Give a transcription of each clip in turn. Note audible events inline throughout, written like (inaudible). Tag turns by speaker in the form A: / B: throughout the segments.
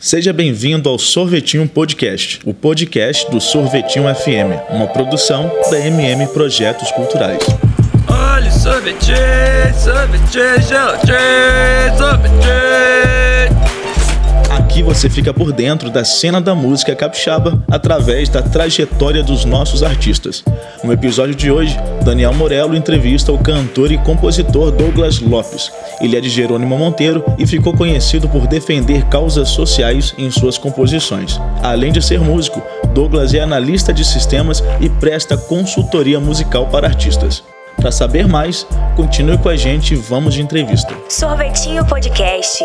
A: Seja bem-vindo ao Sorvetinho Podcast, o podcast do Sorvetinho FM, uma produção da MM Projetos Culturais.
B: Olha.
A: Aqui você fica por dentro da cena da música capixaba através da trajetória dos nossos artistas. No episódio de hoje, Daniel Morello entrevista o cantor e compositor Douglas Lopes. Ele é de Jerônimo Monteiro e ficou conhecido por defender causas sociais em suas composições. Além de ser músico, Douglas é analista de sistemas e presta consultoria musical para artistas. Para saber mais, continue com a gente e vamos de entrevista.
C: Sorvetinho Podcast,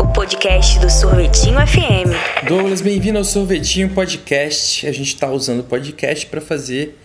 C: o podcast do Sorvetinho FM.
D: Douglas, bem-vindo ao Sorvetinho Podcast. A gente está usando o podcast para fazer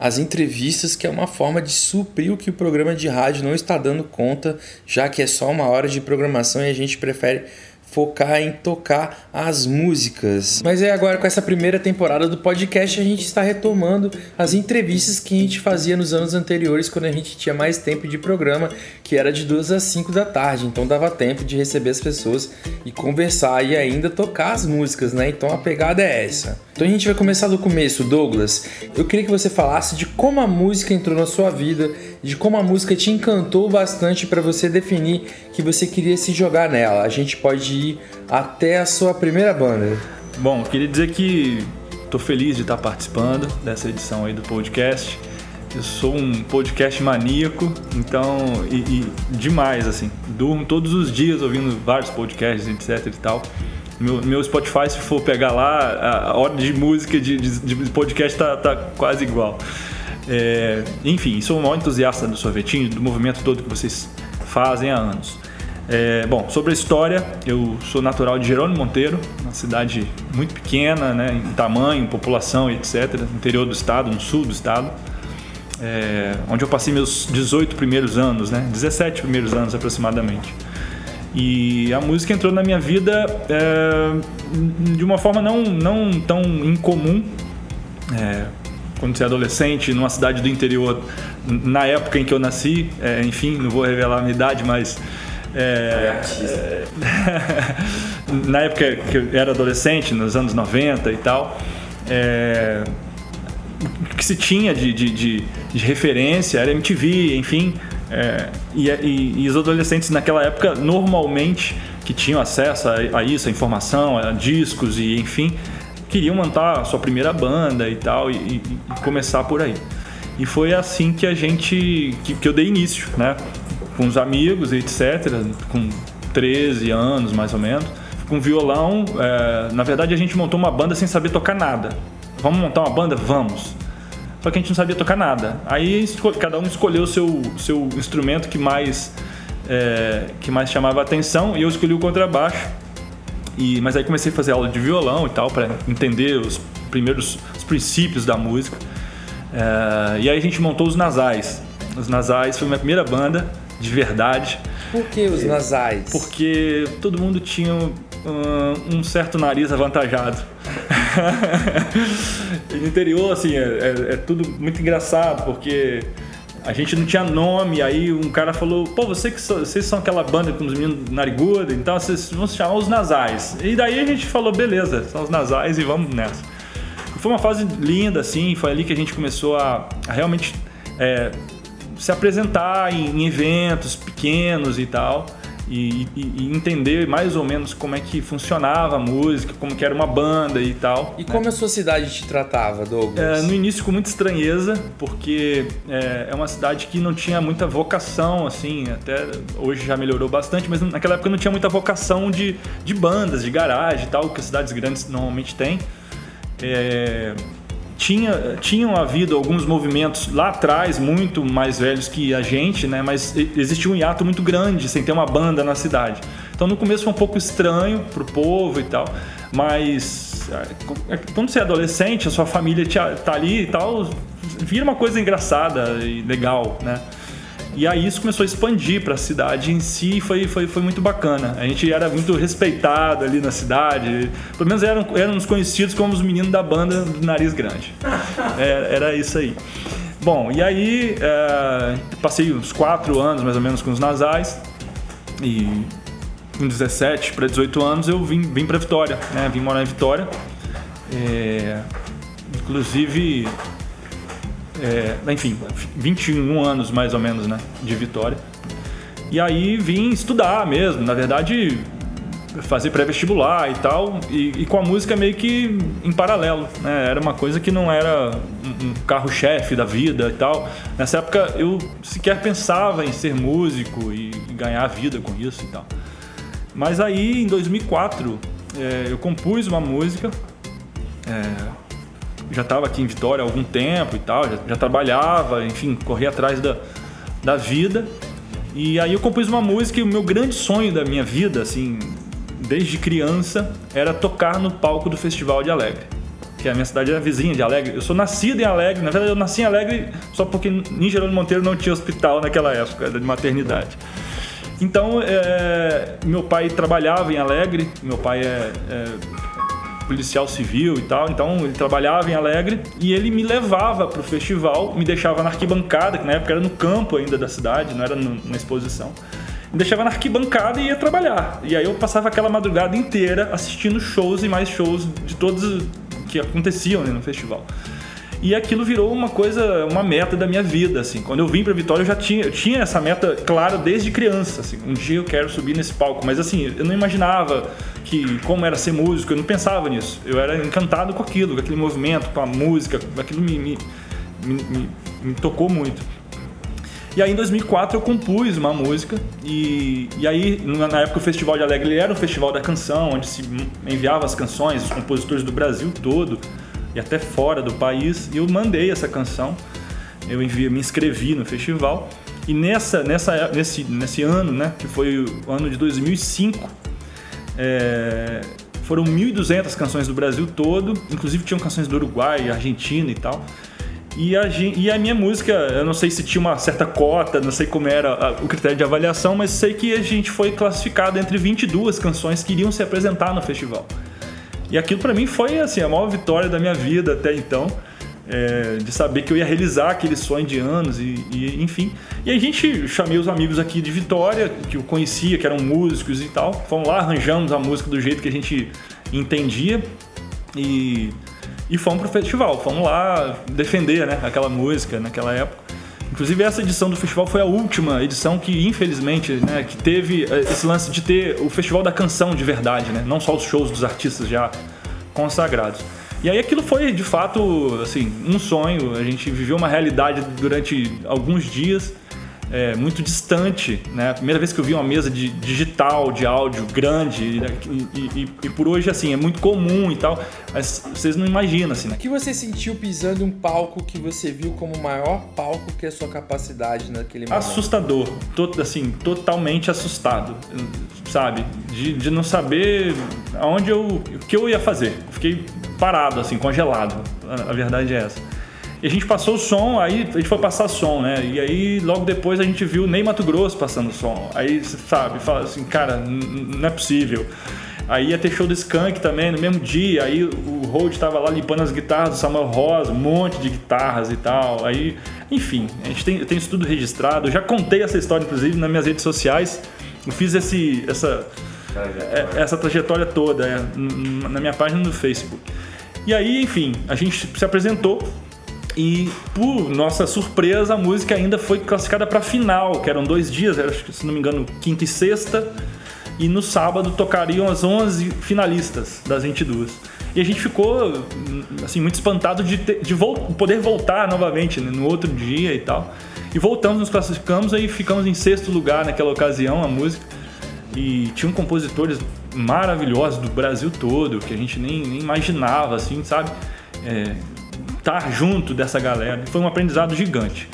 D: as entrevistas, que é uma forma de suprir o que o programa de rádio não está dando conta, já que é só uma hora de programação e a gente prefere focar em tocar as músicas. Mas é agora com essa primeira temporada do podcast a gente está retomando as entrevistas que a gente fazia nos anos anteriores quando a gente tinha mais tempo de programa, que era de 2 às 5 da tarde, então dava tempo de receber as pessoas e conversar e ainda tocar as músicas, né? Então a pegada é essa. Então a gente vai começar do começo, Douglas. Eu queria que você falasse de como a música entrou na sua vida, de como a música te encantou bastante para você definir que você queria se jogar nela. A gente pode ir até a sua primeira banda.
E: Bom, queria dizer que estou feliz de estar participando dessa edição aí do podcast. Eu sou um podcast maníaco, então, e, e demais, assim. Durmo todos os dias ouvindo vários podcasts, etc e tal. Meu, meu Spotify, se for pegar lá, a ordem de música de, de, de podcast tá, tá quase igual. É, enfim, sou um maior entusiasta do sorvetinho, do movimento todo que vocês fazem há anos. É, bom, sobre a história, eu sou natural de Jerônimo Monteiro, uma cidade muito pequena, né, em tamanho, população, etc., no interior do estado, no sul do estado, é, onde eu passei meus 18 primeiros anos, né, 17 primeiros anos aproximadamente. E a música entrou na minha vida é, de uma forma não, não tão incomum. É, quando você é adolescente, numa cidade do interior, na época em que eu nasci, é, enfim, não vou revelar a minha idade, mas. É, é (laughs) na época que eu era adolescente, nos anos 90 e tal, é, o que se tinha de, de, de, de referência era MTV, enfim. É, e, e, e, os adolescentes naquela época, normalmente, que tinham acesso a, a isso, a informação, a discos e enfim, queriam montar a sua primeira banda e tal, e, e, começar por aí. E foi assim que a gente, que, que eu dei início, né? Com os amigos e etc, com 13 anos mais ou menos, com violão. É, na verdade, a gente montou uma banda sem saber tocar nada. Vamos montar uma banda? Vamos só que a gente não sabia tocar nada. Aí cada um escolheu o seu, seu instrumento que mais, é, que mais chamava a atenção e eu escolhi o contrabaixo. E, mas aí comecei a fazer aula de violão e tal para entender os primeiros os princípios da música. É, e aí a gente montou os Nasais. Os Nasais foi minha primeira banda de verdade.
D: Por que os Nasais?
E: Porque todo mundo tinha um, um certo nariz avantajado. (laughs) no interior, assim, é, é, é, tudo muito engraçado, porque a gente não tinha nome, aí um cara falou, pô, você que so, vocês são aquela banda com os meninos nariguda, então vocês vão se chamar os nasais. E daí a gente falou, beleza, são os nasais e vamos nessa. Foi uma fase linda, assim, foi ali que a gente começou a, a realmente é, se apresentar em, em eventos pequenos e tal e, e, e, entender mais ou menos como é que funcionava a música, como que era uma banda e tal.
D: E né? como a sua cidade te tratava, Douglas?
E: É, no início com muita estranheza, porque é, é, uma cidade que não tinha muita vocação, assim, até hoje já melhorou bastante, mas naquela época não tinha muita vocação de, de bandas, de garagem e tal, que as cidades grandes normalmente têm. É, tinha, tinham havido alguns movimentos lá atrás, muito mais velhos que a gente, né? Mas existia um hiato muito grande sem ter uma banda na cidade. Então no começo foi um pouco estranho pro povo e tal, mas é, quando você é adolescente, a sua família tá ali e tal, vira uma coisa engraçada e legal, né? E aí isso começou a expandir para a cidade em si e foi, foi, foi muito bacana. A gente era muito respeitado ali na cidade. Pelo menos eram, éramos conhecidos como os meninos da banda do nariz grande. Era, (laughs) é, era isso aí. Bom, e aí é, passei uns quatro anos mais ou menos com os nasais e com 17 para 18 anos, eu vim, vim para Vitória, né? Vim morar em Vitória. É, inclusive, é, enfim, 21 anos mais ou menos, né? De Vitória. E aí vim estudar mesmo. Na verdade, fazer pré-vestibular e tal, e, e, com a música meio que em paralelo, né? Era uma coisa que não era um, carro-chefe da vida e tal. Nessa época eu sequer pensava em ser músico e, e ganhar vida com isso e tal. Mas aí em 2004 é, eu compus uma música, é, já estava aqui em Vitória há algum tempo e tal, já, já trabalhava, enfim, corria atrás da, da vida. E aí eu compus uma música e o meu grande sonho da minha vida, assim, desde criança, era tocar no palco do Festival de Alegre. Que a minha cidade era vizinha de Alegre. Eu sou nascido em Alegre, na verdade eu nasci em Alegre só porque em Geraldo Monteiro não tinha hospital naquela época, era de maternidade. Então, é, meu pai trabalhava em Alegre, meu pai é, é policial civil e tal, então ele trabalhava em Alegre e ele me levava para o festival, me deixava na arquibancada, que na época era no campo ainda da cidade, não era na exposição me deixava na arquibancada e ia trabalhar. E aí eu passava aquela madrugada inteira assistindo shows e mais shows de todos que aconteciam né, no festival. E aquilo virou uma coisa, uma meta da minha vida, assim. Quando eu vim para Vitória, eu já tinha, eu tinha essa meta clara desde criança, assim. Um dia eu quero subir nesse palco, mas assim, eu não imaginava que como era ser músico, eu não pensava nisso. Eu era encantado com aquilo, com aquele movimento, com a música, aquilo me, me, me, me tocou muito. E aí em 2004 eu compus uma música e, e aí na época o Festival de Alegre era um festival da canção, onde se enviava as canções, os compositores do Brasil todo e até fora do país, e eu mandei essa canção. Eu enviei, me inscrevi no festival e nessa, nessa, nesse, nesse ano, né, que foi o ano de 2005, é, foram 1.200 canções do Brasil todo, inclusive tinham canções do Uruguai, Argentina e tal. E a, e a minha música, eu não sei se tinha uma certa cota, não sei como era o critério de avaliação, mas sei que a gente foi classificado entre 22 canções que iriam se apresentar no festival. E aquilo para mim foi assim, a maior vitória da minha vida até então. É, de saber que eu ia realizar aquele sonho de anos e, e, enfim. E a gente chamei os amigos aqui de Vitória, que eu conhecia, que eram músicos e tal. Fomos lá, arranjamos a música do jeito que a gente entendia e e fomos pro festival, fomos lá defender né, aquela música naquela época. Inclusive essa edição do festival foi a última edição que, infelizmente, né, que teve eh, esse lance de ter o festival da canção de verdade, né? Não só os shows dos artistas já consagrados. E aí aquilo foi, de fato, assim, um sonho. A gente viveu uma realidade durante alguns dias é, muito distante, né? A primeira vez que eu vi uma mesa de digital, de áudio grande, e, e, e, por hoje, assim, é muito comum e tal, mas vocês não imaginam, assim, né?
D: O que você sentiu pisando em um palco que você viu como o maior palco que é a sua capacidade naquele momento?
E: Assustador, Tot, assim, totalmente assustado, sabe? De, de não saber aonde eu, o que eu ia fazer. Fiquei parado, assim, congelado, a, a verdade é essa. E a gente passou o som, aí a gente foi passar som, né? E aí logo depois a gente viu nem Mato Grosso passando som. Aí, sabe, fala assim, cara, não é possível. Aí ia ter show do Skank também no mesmo dia. Aí o Road tava lá limpando as guitarras do Samuel Rosa, um monte de guitarras e tal. Aí, enfim, a gente tem, tem isso tudo registrado. Eu já contei essa história, inclusive, nas minhas redes sociais. Eu fiz esse, essa, trajetória. essa trajetória toda é, na minha página do Facebook. E aí, enfim, a gente se apresentou e, por nossa surpresa, a música ainda foi classificada para final, que eram dois dias, era, se não me engano, quinta e sexta. E no sábado tocariam as 11 finalistas das 22. E a gente ficou assim muito espantado de, ter, de vol poder voltar novamente né, no outro dia e tal. E voltamos, nos classificamos, aí ficamos em sexto lugar naquela ocasião, a música. E tinham compositores maravilhosos do Brasil todo, que a gente nem, nem imaginava, assim, sabe? É, estar junto dessa galera. Foi um aprendizado gigante.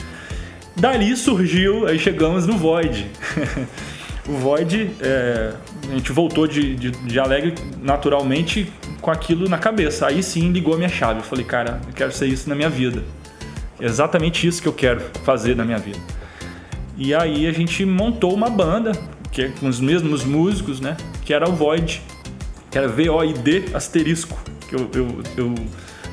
E: Dali surgiu, aí chegamos no Void. (laughs) o Void, é, a gente voltou de, de, de, Alegre naturalmente com aquilo na cabeça. Aí sim ligou a minha chave. Eu falei, cara, eu quero ser isso na minha vida. É exatamente isso que eu quero fazer na minha vida. E aí a gente montou uma banda, que é com os mesmos músicos, né? Que era o Void, que era V-O-I-D asterisco. Que eu, eu, eu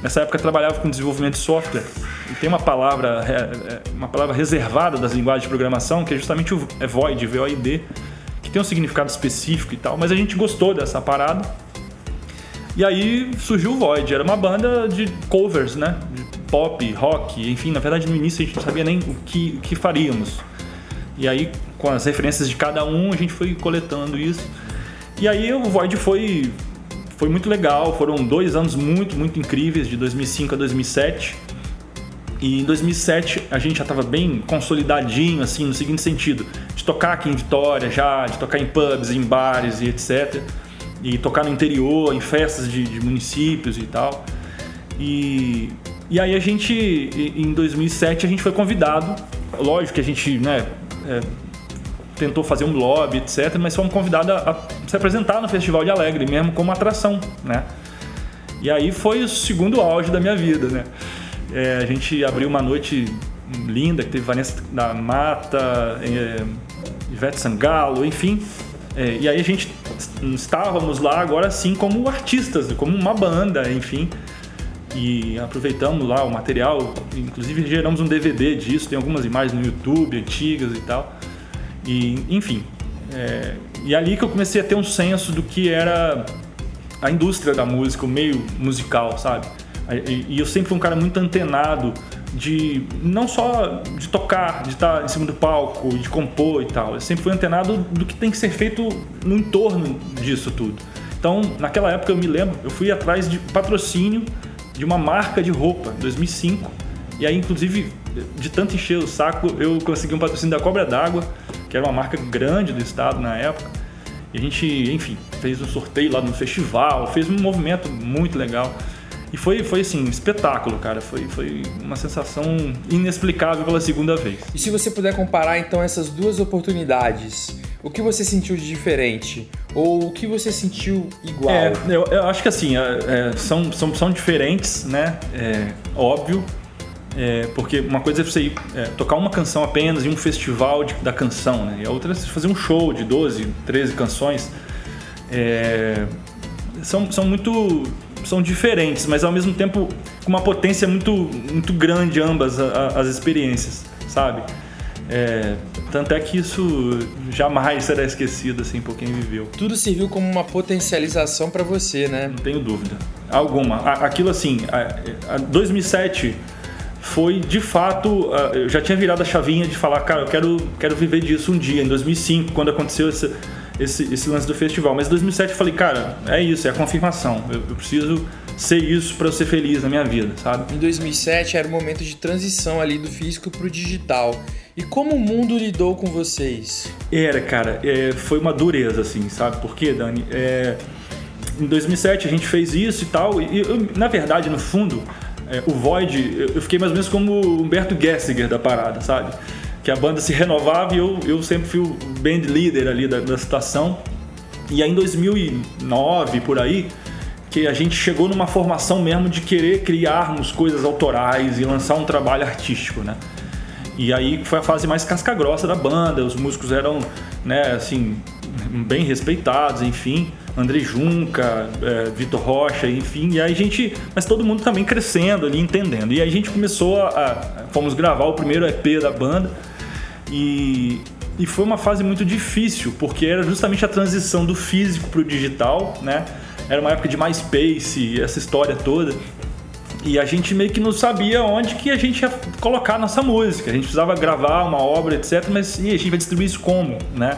E: Nessa época trabalhava com desenvolvimento de software e tem uma palavra, é, é, uma palavra reservada das linguagens de programação que é justamente o é void, V-O-I-D, que tem um significado específico e tal, mas a gente gostou dessa parada. E aí surgiu o Void, era uma banda de covers, né? De pop, rock, enfim, na verdade no início a gente não sabia nem o que, o que faríamos. E aí, com as referências de cada um, a gente foi coletando isso. E aí o Void foi, foi muito legal, foram dois anos muito, muito incríveis, de 2005 a 2007. E em 2007 a gente já estava bem consolidadinho, assim, no seguinte sentido: de tocar aqui em Vitória já, de tocar em pubs, em bares e etc. E tocar no interior, em festas de, de municípios e tal. E, e aí a gente, em 2007, a gente foi convidado. Lógico que a gente, né, é, tentou fazer um lobby, etc. Mas fomos convidados a, a se apresentar no Festival de Alegre, mesmo como atração, né? E aí foi o segundo auge da minha vida, né? É, a gente abriu uma noite linda, que teve Vanessa da Mata, é, Ivete Sangalo, enfim. É, e aí a gente estávamos lá agora sim como artistas, como uma banda, enfim. E aproveitamos lá o material, inclusive geramos um DVD disso, tem algumas imagens no YouTube antigas e tal. E, enfim, é, e ali que eu comecei a ter um senso do que era a indústria da música, o meio musical, sabe? E eu sempre fui um cara muito antenado de não só de tocar, de estar em cima do palco, de compor e tal. Eu sempre fui antenado do que tem que ser feito no entorno disso tudo. Então, naquela época eu me lembro, eu fui atrás de patrocínio de uma marca de roupa, em 2005. E aí, inclusive, de tanto encher o saco, eu consegui um patrocínio da Cobra d'Água, que era uma marca grande do estado na época. E a gente, enfim, fez um sorteio lá no festival, fez um movimento muito legal. E foi, foi assim, espetáculo, cara. Foi, foi uma sensação inexplicável pela segunda vez.
D: E se você puder comparar então essas duas oportunidades, o que você sentiu de diferente? Ou o que você sentiu igual?
E: É, eu, eu acho que assim, é, é são, são, são diferentes, né? É, óbvio. É, porque uma coisa é você ir, é, tocar uma canção apenas em um festival de, da canção, né? E a outra é você fazer um show de 12, 13 canções. É, são, são muito são diferentes, mas ao mesmo tempo com uma potência muito, muito grande ambas as experiências, sabe? É, tanto é que isso jamais será esquecido assim por quem viveu.
D: Tudo serviu como uma potencialização para você, né?
E: Não tenho dúvida. Alguma. Aquilo assim, a, a 2007 foi de fato, eu já tinha virado a chavinha de falar, cara, eu quero, quero viver disso um dia. Em 2005, quando aconteceu esse, esse, esse lance do festival. Mas em 2007 eu falei, cara, é isso, é a confirmação. Eu, eu preciso ser isso para eu ser feliz na minha vida, sabe?
D: Em 2007 era o momento de transição ali do físico pro digital. E como o mundo lidou com vocês?
E: Era, cara, é, foi uma dureza, assim, sabe? Por quê, Dani? É, em 2007 a gente fez isso e tal, e eu, na verdade, no fundo, é, o Void, eu, fiquei mais ou menos como o Humberto Gessinger da parada, sabe? que a banda se renovava e eu, eu sempre fui o band leader ali da, da situação. E aí em 2009, por aí, que a gente chegou numa formação mesmo de querer criarmos coisas autorais e lançar um trabalho artístico, né? E aí foi a fase mais casca grossa da banda, os músicos eram, né, assim, bem respeitados, enfim. André Junca, é, Vitor Rocha, enfim, e aí a gente, mas todo mundo também crescendo ali, entendendo. E aí a gente começou a, a fomos gravar o primeiro EP da banda e, e foi uma fase muito difícil, porque era justamente a transição do físico para o digital, né? Era uma época de MySpace, essa história toda. E a gente meio que não sabia onde que a gente ia colocar a nossa música. A gente precisava gravar uma obra, etc. Mas e a gente vai distribuir isso como, né?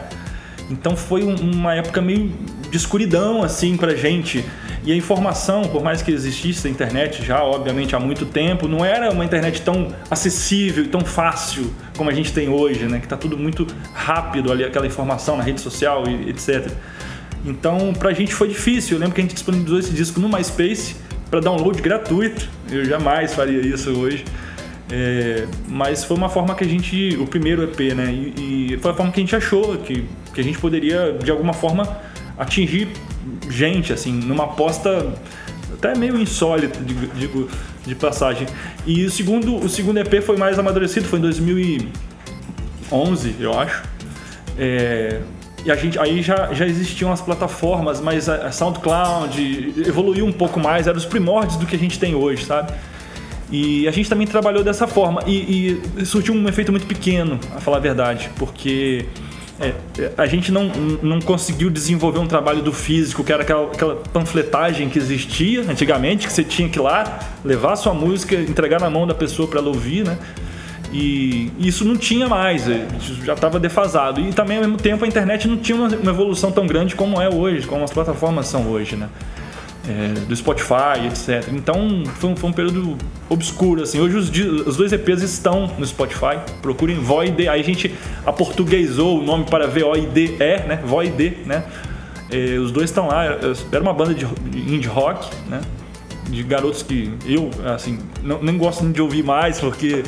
E: Então foi um, uma época meio de escuridão, assim, pra gente. E a informação, por mais que existisse a internet já, obviamente, há muito tempo, não era uma internet tão acessível e tão fácil como a gente tem hoje, né? Que está tudo muito rápido ali, aquela informação na rede social e etc. Então, pra gente foi difícil. Eu lembro que a gente disponibilizou esse disco no MySpace para download gratuito. Eu jamais faria isso hoje. É, mas foi uma forma que a gente, o primeiro EP, né? E, e, foi a forma que a gente achou que, que a gente poderia, de alguma forma, atingir gente, assim, numa aposta até meio insólita, digo, de passagem. E o segundo, o segundo EP foi mais amadurecido, foi em 2011, eu acho. É, e a gente, aí já, já existiam as plataformas, mas a, SoundCloud evoluiu um pouco mais, eram os primórdios do que a gente tem hoje, sabe? E a gente também trabalhou dessa forma. E, e surtiu um efeito muito pequeno, a falar a verdade, porque é, a gente não, não conseguiu desenvolver um trabalho do físico, que era aquela, aquela, panfletagem que existia antigamente, que você tinha que ir lá, levar sua música, entregar na mão da pessoa para ela ouvir, né? E isso não tinha mais, é, já estava defasado. E também, ao mesmo tempo, a internet não tinha uma evolução tão grande como é hoje, como as plataformas são hoje, né? É, do Spotify, etc. Então foi um, foi um período obscuro. Assim. Hoje os, os, dois EPs estão no Spotify. Procurem Void. Aí a gente aportuguesou o nome para V-O-I-D-E, né? Void, né? Os dois estão lá. Era uma banda de indie rock, né? De garotos que eu, assim, não, nem gosto de ouvir mais porque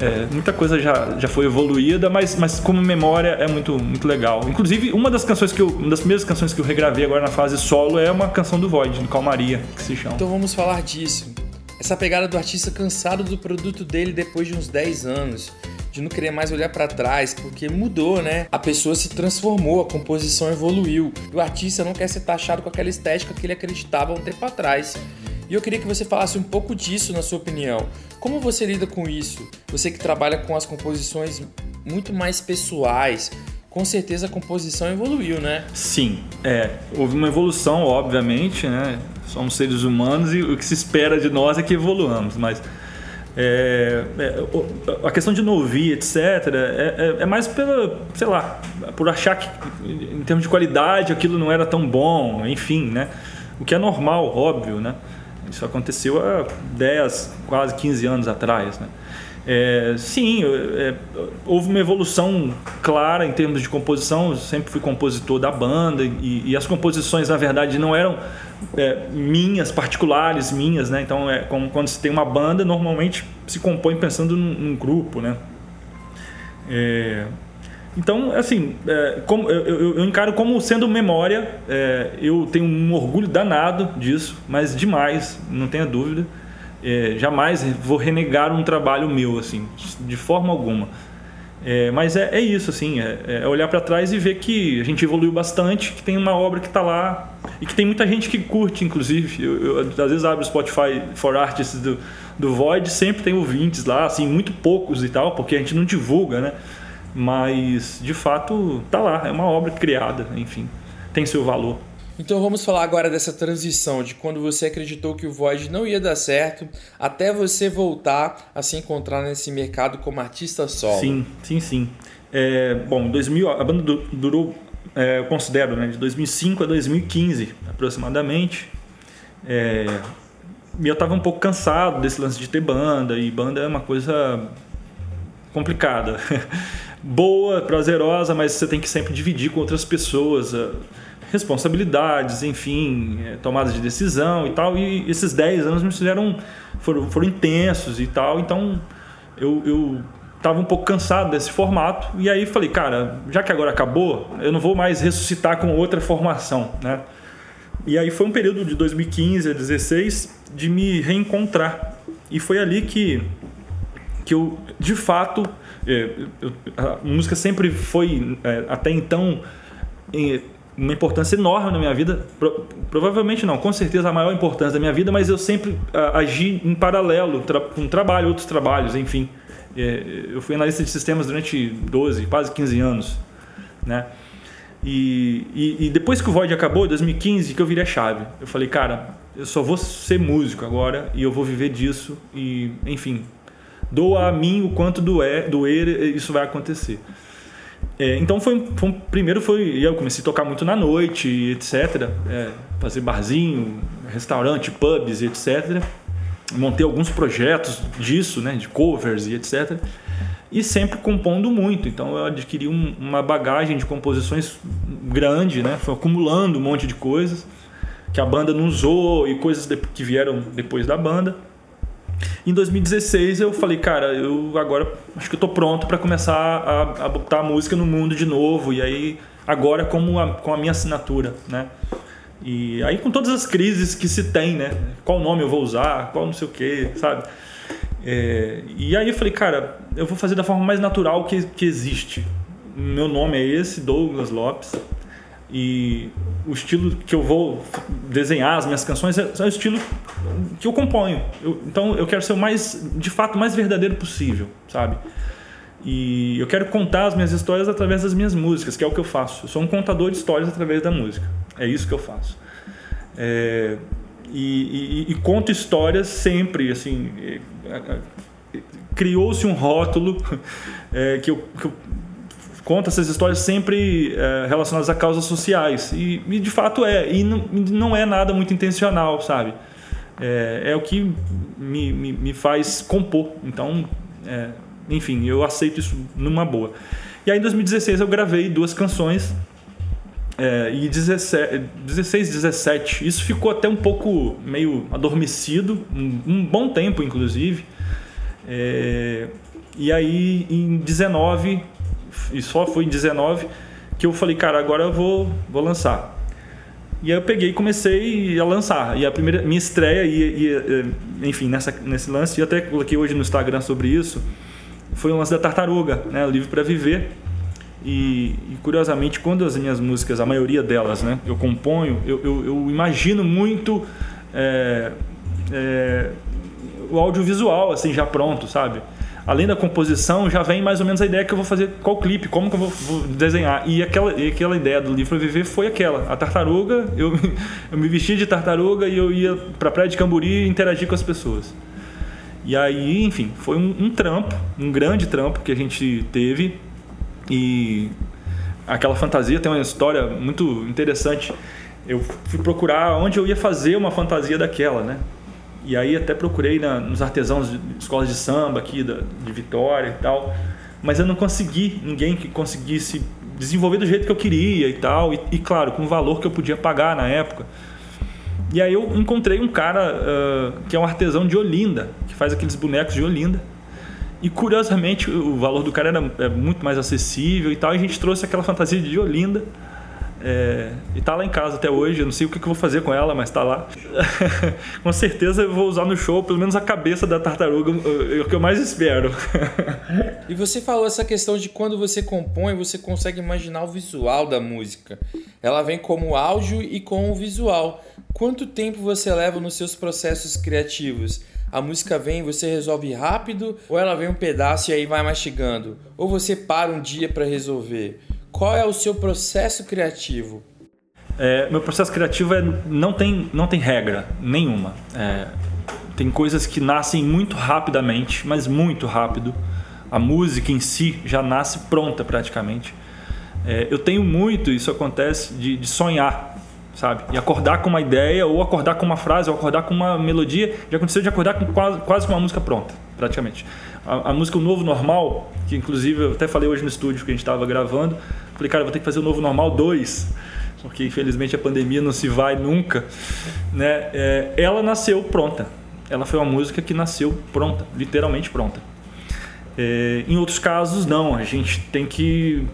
E: é, muita coisa já, já foi evoluída, mas, mas como memória é muito, muito legal. Inclusive, uma das canções que eu, uma das primeiras canções que eu regravei agora na fase solo é uma canção do Void, de Calmaria, que se chama.
D: Então vamos falar disso. Essa pegada do artista cansado do produto dele depois de uns 10 anos de não querer mais olhar para trás, porque mudou, né? A pessoa se transformou, a composição evoluiu. O artista não quer ser taxado com aquela estética que ele acreditava um tempo atrás. E eu queria que você falasse um pouco disso na sua opinião. Como você lida com isso? Você que trabalha com as composições muito mais pessoais, com certeza a composição evoluiu, né?
E: Sim, é, houve uma evolução, obviamente, né? Somos seres humanos e o que se espera de nós é que evoluamos, mas é, é, a questão de não ouvir, etc., é, é, é, mais pela, sei lá, por achar que em termos de qualidade aquilo não era tão bom, enfim, né? O que é normal, óbvio, né? Isso aconteceu há 10, quase 15 anos atrás. Né? É, sim, é, houve uma evolução clara em termos de composição. Eu sempre fui compositor da banda e, e as composições, na verdade, não eram é, minhas, particulares minhas. Né? Então, é, como, quando se tem uma banda, normalmente se compõe pensando num, num grupo. Né? Então, assim, é, como, eu, eu, eu, encaro como sendo memória, é, eu tenho um orgulho danado disso, mas demais, não tenha dúvida. É, jamais vou renegar um trabalho meu, assim, de forma alguma. É, mas é, é, isso, assim, é, é olhar para trás e ver que a gente evoluiu bastante, que tem uma obra que está lá e que tem muita gente que curte, inclusive. Eu, eu às vezes abro o Spotify for Artists do, do Void, sempre tem ouvintes lá, assim, muito poucos e tal, porque a gente não divulga, né? Mas de fato tá lá, é uma obra criada, enfim, tem seu valor.
D: Então vamos falar agora dessa transição de quando você acreditou que o Void não ia dar certo, até você voltar a se encontrar nesse mercado como artista solo.
E: Sim, sim, sim. É, bom, 2000 a banda durou, é, eu considero, né, de 2005 a 2015 aproximadamente. É, e eu estava um pouco cansado desse lance de ter banda e banda é uma coisa complicada. (laughs) boa, prazerosa, mas você tem que sempre dividir com outras pessoas uh, responsabilidades, enfim, é, tomadas de decisão e tal. E esses 10 anos me fizeram, foram, foram intensos e tal. Então eu, eu tava um pouco cansado desse formato e aí falei, cara, já que agora acabou, eu não vou mais ressuscitar com outra formação, né? E aí foi um período de 2015 a 2016 de me reencontrar. E foi ali que, que eu, de fato, a música sempre foi, é, até então, uma importância enorme na minha vida. provavelmente não, com certeza a maior importância da minha vida, mas eu sempre agi em paralelo com trabalho, outros trabalhos, enfim. É, eu fui analista de sistemas durante 12, quase 15 anos, né? E, e, e, depois que o Void acabou, em 2015, que eu virei a chave. Eu falei, cara, eu só vou ser músico agora e eu vou viver disso. E, enfim, doa a mim o quanto doer, doer isso vai acontecer. É, então foi, foi, primeiro foi eu comecei a tocar muito na noite etc é, fazer barzinho restaurante pubs etc montei alguns projetos disso né de covers e etc e sempre compondo muito. Então eu adquiri um, uma bagagem de composições grande né foi acumulando um monte de coisas que a banda não usou e coisas que vieram depois da banda em 2016 eu falei, cara, eu agora acho que eu tô pronto para começar a, a botar a música no mundo de novo. E aí, agora como a, com a minha assinatura, né? E aí com todas as crises que se tem, né? Qual nome eu vou usar, qual não sei o que, sabe? É, e aí eu falei, cara, eu vou fazer da forma mais natural que, que existe. Meu nome é esse, Douglas Lopes. E o estilo que eu vou desenhar as minhas canções é, é o estilo que eu componho. Eu, então eu quero ser o mais, de fato, mais verdadeiro possível, sabe? E eu quero contar as minhas histórias através das minhas músicas, que é o que eu faço. Eu sou um contador de histórias através da música. É isso que eu faço. É, e, e, e, conto histórias sempre, assim. É, é, criou-se um rótulo (laughs) é, que, eu, que eu conto essas histórias sempre é, relacionadas a causas sociais. E, e, de fato é. E não, não é nada muito intencional, sabe? É, é o que me, me, me, faz compor. Então, é, enfim, eu aceito isso numa boa. E aí em 2016 eu gravei duas canções. É, e 17, 16, 17, isso ficou até um pouco meio adormecido, um, um bom tempo inclusive. É, e aí em 19, e só foi em 19 que eu falei, cara, agora eu vou, vou lançar. E aí eu peguei e comecei a lançar. E a primeira minha estreia, e, enfim, nessa, nesse lance, e até coloquei hoje no Instagram sobre isso, foi o lance da Tartaruga, né? O livro para viver. E, e, curiosamente, quando as minhas músicas, a maioria delas, né, eu componho, eu, eu, eu imagino muito é, é, o audiovisual, assim, já pronto, sabe? Além da composição, já vem mais ou menos a ideia que eu vou fazer qual clipe, como que eu vou, vou desenhar. E aquela, e aquela ideia do livro viver foi aquela. A tartaruga, eu, eu me vestia de tartaruga e eu ia para a praia de Camburi interagir com as pessoas. E aí, enfim, foi um, um, trampo, um grande trampo que a gente teve. E aquela fantasia tem uma história muito interessante. Eu fui procurar onde eu ia fazer uma fantasia daquela, né? E aí até procurei na, nos artesãos de escolas de samba aqui da, de Vitória e tal. Mas eu não consegui ninguém que conseguisse desenvolver do jeito que eu queria e tal. E, e claro, com o valor que eu podia pagar na época. E aí eu encontrei um cara uh, que é um artesão de Olinda, que faz aqueles bonecos de Olinda. E curiosamente o valor do cara era é muito mais acessível e tal. E a gente trouxe aquela fantasia de Olinda. É, e tá lá em casa até hoje. Eu não sei o que, eu vou fazer com ela, mas tá lá. (laughs) com certeza eu vou usar no show, pelo menos a cabeça da tartaruga, é o que eu mais espero. (laughs)
D: e você falou essa questão de quando você compõe, você consegue imaginar o visual da música. Ela vem como áudio e com o visual. Quanto tempo você leva nos seus processos criativos? A música vem, você resolve rápido, ou ela vem um pedaço e aí vai mastigando? Ou você para um dia para resolver? Qual é o seu processo criativo?
E: É, meu processo criativo é, não, tem, não tem regra nenhuma. É, tem coisas que nascem muito rapidamente, mas muito rápido. A música em si já nasce pronta praticamente. É, eu tenho muito, isso acontece, de, de sonhar sabe? E acordar com uma ideia, ou acordar com uma frase, ou acordar com uma melodia. Já aconteceu de acordar com quase, quase com uma música pronta, praticamente. A, a, música O Novo Normal, que inclusive eu até falei hoje no estúdio que a gente estava gravando, falei, cara, vou ter que fazer o Novo Normal 2, porque infelizmente a pandemia não se vai nunca, né? É, ela nasceu pronta. Ela foi uma música que nasceu pronta, literalmente pronta. É, em outros casos, não. A gente tem que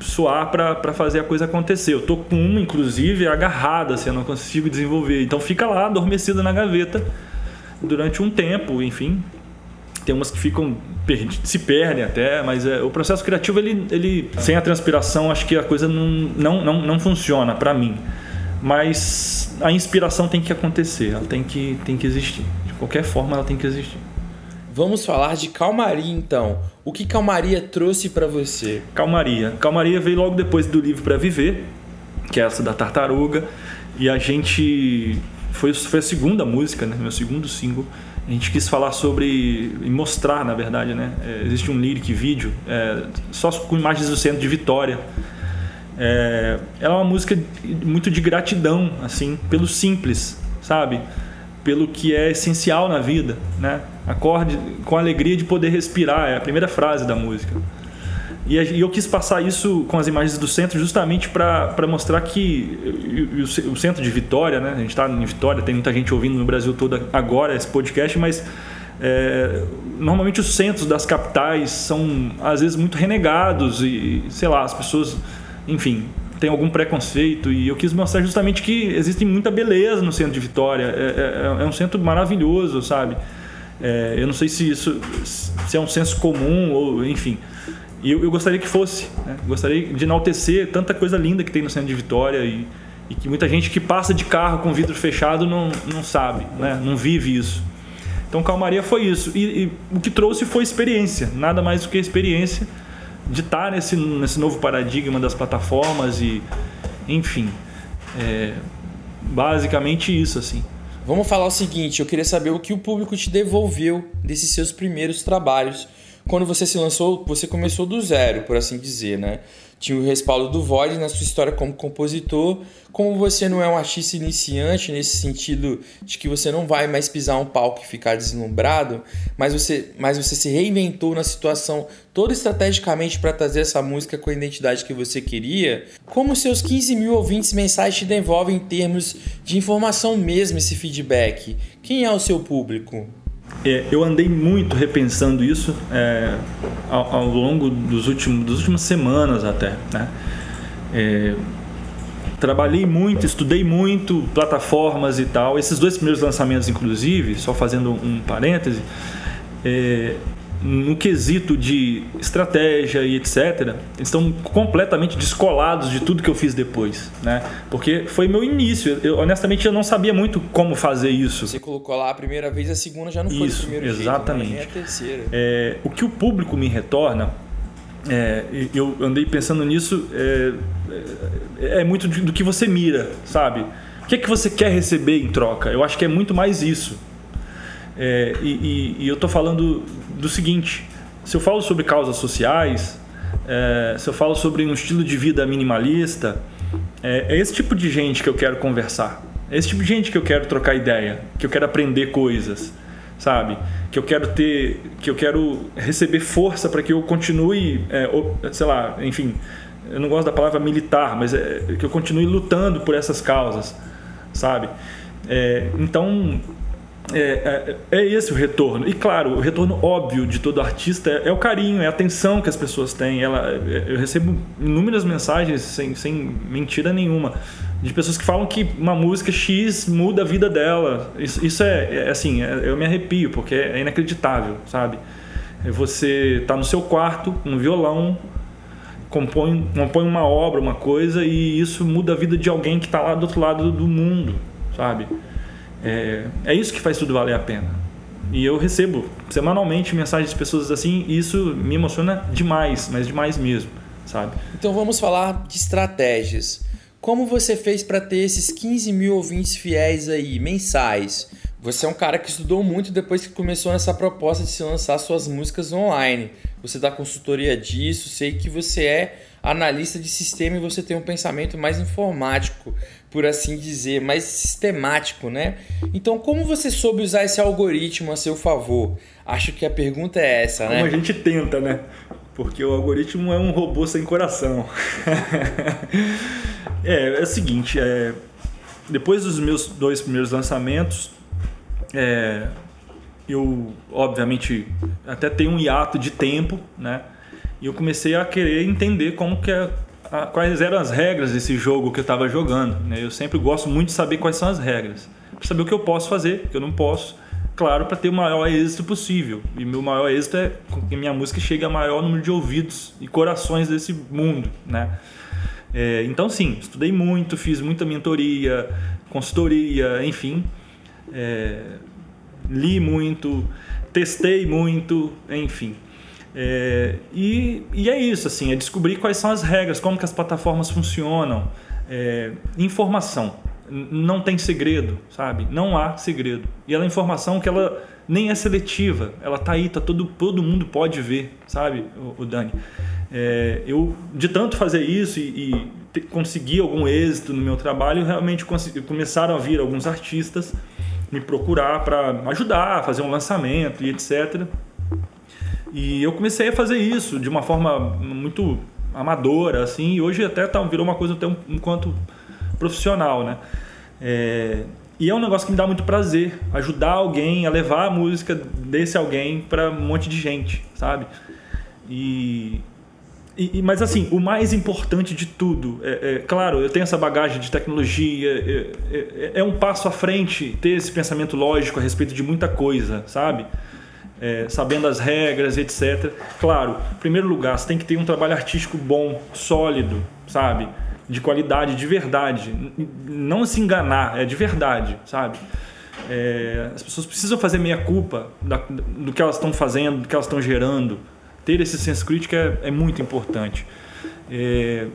E: suar para fazer a coisa acontecer. Eu tô com uma, inclusive, agarrada, assim, eu não consigo desenvolver. Então fica lá, adormecida na gaveta durante um tempo, enfim. Tem umas que ficam se perdem até, mas é, o processo criativo ele, ele sem a transpiração acho que a coisa não não, não, não funciona para mim. Mas a inspiração tem que acontecer, ela tem que tem que existir. De qualquer forma ela tem que existir.
D: Vamos falar de calmaria então. O que calmaria trouxe para você?
E: Calmaria. Calmaria veio logo depois do livro para viver, que é essa da tartaruga, e a gente foi, foi a segunda música, né? Meu segundo single. A gente quis falar sobre e mostrar, na verdade, né? É, existe um lyric vídeo é, só com imagens do centro de Vitória. É, ela é uma música muito de gratidão, assim, pelo simples, sabe? Pelo que é essencial na vida, né? Acorde com a alegria de poder respirar, é a primeira frase da música. E eu quis passar isso com as imagens do centro justamente para mostrar que o centro de Vitória, né? a gente está em Vitória, tem muita gente ouvindo no Brasil todo agora esse podcast, mas é, normalmente os centros das capitais são às vezes muito renegados e sei lá, as pessoas, enfim, têm algum preconceito e eu quis mostrar justamente que existe muita beleza no centro de Vitória, é, é, é um centro maravilhoso, sabe? É, eu não sei se isso se é um senso comum ou enfim. E eu, eu gostaria que fosse. Né? Gostaria de enaltecer tanta coisa linda que tem no centro de Vitória e, e, que muita gente que passa de carro com vidro fechado não, não sabe, né? não vive isso. Então Calmaria foi isso. E, e, o que trouxe foi experiência, nada mais do que experiência de estar nesse, nesse novo paradigma das plataformas e, enfim, é, basicamente isso assim.
D: Vamos falar o seguinte, eu queria saber o que o público te devolveu desses seus primeiros trabalhos. Quando você se lançou, você começou do zero, por assim dizer, né? tinha o respaldo do Void na sua história como compositor. Como você não é um artista iniciante nesse sentido de que você não vai mais pisar um palco e ficar deslumbrado, mas você, mas você se reinventou na situação toda estrategicamente para trazer essa música com a identidade que você queria, como seus 15 mil ouvintes mensais te devolvem em termos de informação mesmo esse feedback? Quem é o seu público?
E: É, eu andei muito repensando isso é, ao, ao, longo dos últimos, das últimas semanas até. Né? É, trabalhei muito, estudei muito plataformas e tal. Esses dois primeiros lançamentos, inclusive, só fazendo um parêntese, é, no quesito de estratégia e etc, estão completamente descolados de tudo que eu fiz depois, né? Porque foi meu início. Eu, honestamente, eu não sabia muito como fazer isso.
D: Você colocou lá a primeira vez, a segunda já não foi
E: isso,
D: o primeiro
E: exatamente.
D: jeito, nem a terceira.
E: É, o que o público me retorna, é, eu andei pensando nisso, é, é, é muito do que você mira, sabe? O que é que você quer receber em troca? Eu acho que é muito mais isso. É, e, e, e, eu estou falando do seguinte: se eu falo sobre causas sociais, é, se eu falo sobre um estilo de vida minimalista, é, é, esse tipo de gente que eu quero conversar. É esse tipo de gente que eu quero trocar ideia, que eu quero aprender coisas, sabe? Que eu quero ter, que eu quero receber força para que eu continue, é, sei lá, enfim, eu não gosto da palavra militar, mas é, que eu continue lutando por essas causas, sabe? É, então é, é, é, esse o retorno. E claro, o retorno óbvio de todo artista é, é, o carinho, é a atenção que as pessoas têm. Ela, é, eu recebo inúmeras mensagens, sem, sem mentira nenhuma, de pessoas que falam que uma música X muda a vida dela. Isso, isso é, é, assim, eu me arrepio, porque é inacreditável, sabe? Você tá no seu quarto, um violão, compõe, compõe uma obra, uma coisa, e isso muda a vida de alguém que está lá do outro lado do mundo, sabe? É, é isso que faz tudo valer a pena. E eu recebo semanalmente mensagens de pessoas assim e isso me emociona demais, mas demais mesmo, sabe?
D: Então vamos falar de estratégias. Como você fez para ter esses 15 mil ouvintes fiéis aí, mensais? Você é um cara que estudou muito depois que começou nessa proposta de se lançar suas músicas online. Você dá consultoria disso, sei que você é analista de sistema e você tem um pensamento mais informático, por assim dizer, mais sistemático, né? Então, como você soube usar esse algoritmo a seu favor? Acho que a pergunta é essa,
E: como
D: né?
E: Como a gente tenta, né? Porque o algoritmo é um robô sem coração. (laughs) é, é o seguinte, é, depois dos meus dois primeiros lançamentos, é, eu obviamente até tenho um hiato de tempo, né? E eu comecei a querer entender como que é, a, quais eram as regras desse jogo que eu estava jogando. Né? Eu sempre gosto muito de saber quais são as regras, para saber o que eu posso fazer, o que eu não posso. Claro, para ter o maior êxito possível. E meu maior êxito é que minha música chegue a maior número de ouvidos e corações desse mundo, né? É, então, sim, estudei muito, fiz muita mentoria, consultoria, enfim. É, li muito, testei muito, enfim. É, e, e, é isso, assim, é descobrir quais são as regras, como que as plataformas funcionam. É, informação. Não tem segredo, sabe? Não há segredo. E ela é informação que ela nem é seletiva. Ela tá aí, tá todo, todo mundo pode ver, sabe, o, o Dani? É, eu, de tanto fazer isso e, e conseguir algum êxito no meu trabalho, realmente consegui, começaram a vir alguns artistas me procurar para ajudar, fazer um lançamento e etc. E eu comecei a fazer isso de uma forma muito amadora, assim, e hoje até tá, virou uma coisa até um, um quanto profissional, né? É, e é um negócio que me dá muito prazer, ajudar alguém a levar a música desse alguém para um monte de gente, sabe? E, e, mas assim, o mais importante de tudo, é, é, claro, eu tenho essa bagagem de tecnologia, é, é, é um passo à frente ter esse pensamento lógico a respeito de muita coisa, sabe? É, sabendo as regras, etc. Claro, em primeiro lugar, você tem que ter um trabalho artístico bom, sólido, sabe? De qualidade, de verdade. Não se enganar, é de verdade, sabe? É, as pessoas precisam fazer meia culpa da, do que elas estão fazendo, do que elas estão gerando. Ter esse senso crítico é, é muito importante. É,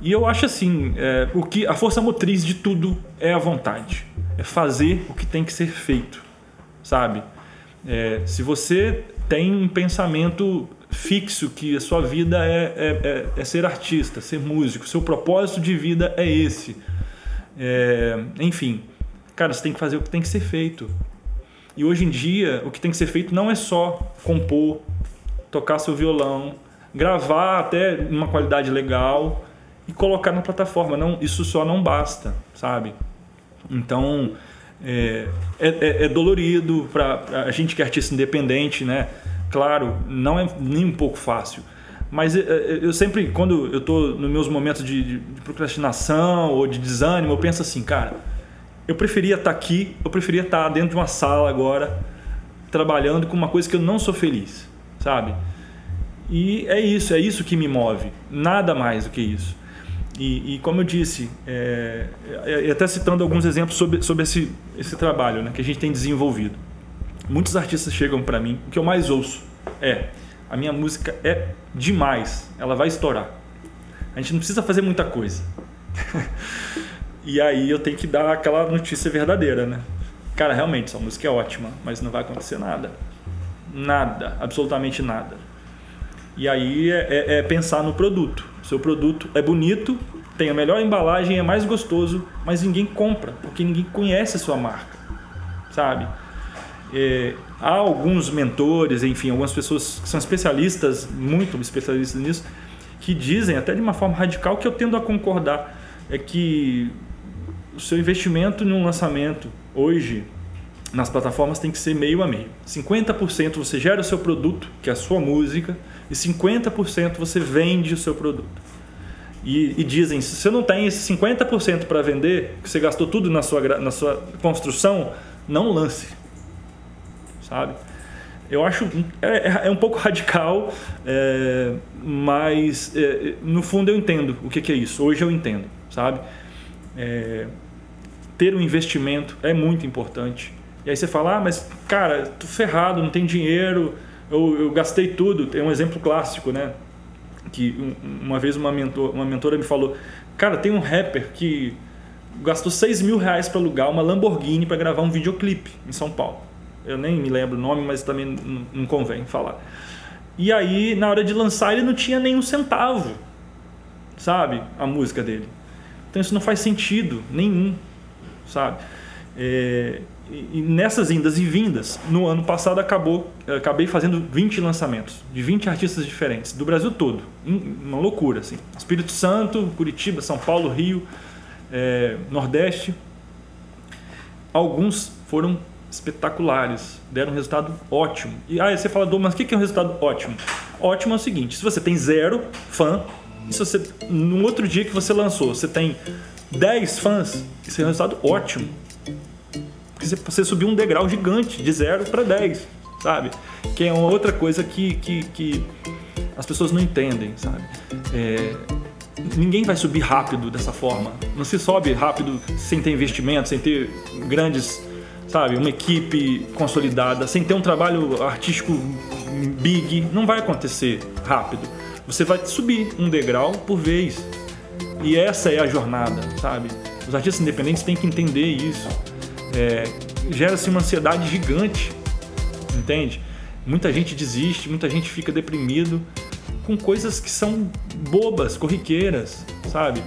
E: e eu acho assim, é, o que a força motriz de tudo é a vontade, é fazer o que tem que ser feito, sabe? É, se você tem um pensamento fixo que a sua vida é, é, é, é ser artista, ser músico, seu propósito de vida é esse, é, enfim, cara, você tem que fazer o que tem que ser feito. E hoje em dia, o que tem que ser feito não é só compor, tocar seu violão, gravar até uma qualidade legal e colocar na plataforma. Não, isso só não basta, sabe? Então é, é, é, é dolorido para a gente que é artista independente, né? Claro, não é nem um pouco fácil. Mas é, é, eu sempre, quando eu estou nos meus momentos de, de, procrastinação ou de desânimo, eu penso assim, cara, eu preferia estar tá aqui, eu preferia estar tá dentro de uma sala agora, trabalhando com uma coisa que eu não sou feliz, sabe? E é isso, é isso que me move, nada mais do que isso. E, e como eu disse, é, é, até citando alguns exemplos sobre, sobre esse, esse trabalho né, que a gente tem desenvolvido. Muitos artistas chegam para mim, o que eu mais ouço é: a minha música é demais, ela vai estourar. A gente não precisa fazer muita coisa. (laughs) e aí eu tenho que dar aquela notícia verdadeira, né? Cara, realmente, sua música é ótima, mas não vai acontecer nada. Nada, absolutamente nada. E aí é, é, é pensar no produto. Seu produto é bonito, tem a melhor embalagem, é mais gostoso, mas ninguém compra, porque ninguém conhece a sua marca, sabe? É, há alguns mentores, enfim, algumas pessoas que são especialistas, muito especialistas nisso, que dizem, até de uma forma radical, que eu tendo a concordar, é que o seu investimento em um lançamento hoje nas plataformas tem que ser meio a meio. 50% você gera o seu produto, que é a sua música, e 50% você vende o seu produto. E, e, dizem, se você não tem esse 50% para vender, que você gastou tudo na sua, na sua construção, não lance. Sabe? Eu acho é, é, é um pouco (laughs) radical, é, mas é, no fundo eu entendo o que, que, é isso. Hoje eu entendo, sabe? É, ter um investimento é muito importante. E aí você fala, ah, mas cara, tô ferrado, não tem dinheiro, eu, eu gastei tudo. Tem um exemplo clássico, né? Que uma vez uma, mentor, uma mentora me falou, cara, tem um rapper que gastou 6 mil reais para alugar uma Lamborghini para gravar um videoclipe em São Paulo. Eu nem me lembro o nome, mas também não convém falar. E aí, na hora de lançar, ele não tinha nenhum centavo, sabe? A música dele. Então isso não faz sentido nenhum, sabe? É, e nessas indas e vindas, no ano passado acabou, acabei fazendo 20 lançamentos de 20 artistas diferentes do Brasil todo, uma loucura assim. Espírito Santo, Curitiba, São Paulo, Rio, é, Nordeste. Alguns foram espetaculares, deram um resultado ótimo. E aí você fala, mas o que é um resultado ótimo? Ótimo é o seguinte: se você tem zero fã, e se você no outro dia que você lançou, você tem 10 fãs, isso é um resultado ótimo porque você subiu um degrau gigante, de 0 para 10, sabe? Que é uma outra coisa que, que, que as pessoas não entendem, sabe? É, ninguém vai subir rápido dessa forma. Não se sobe rápido sem ter investimento, sem ter grandes, sabe, uma equipe consolidada, sem ter um trabalho artístico big. Não vai acontecer rápido. Você vai subir um degrau por vez. E essa é a jornada, sabe? Os artistas independentes têm que entender isso é, gera-se uma ansiedade gigante, entende? Muita gente desiste, muita gente fica deprimido com coisas que são bobas, corriqueiras, sabe?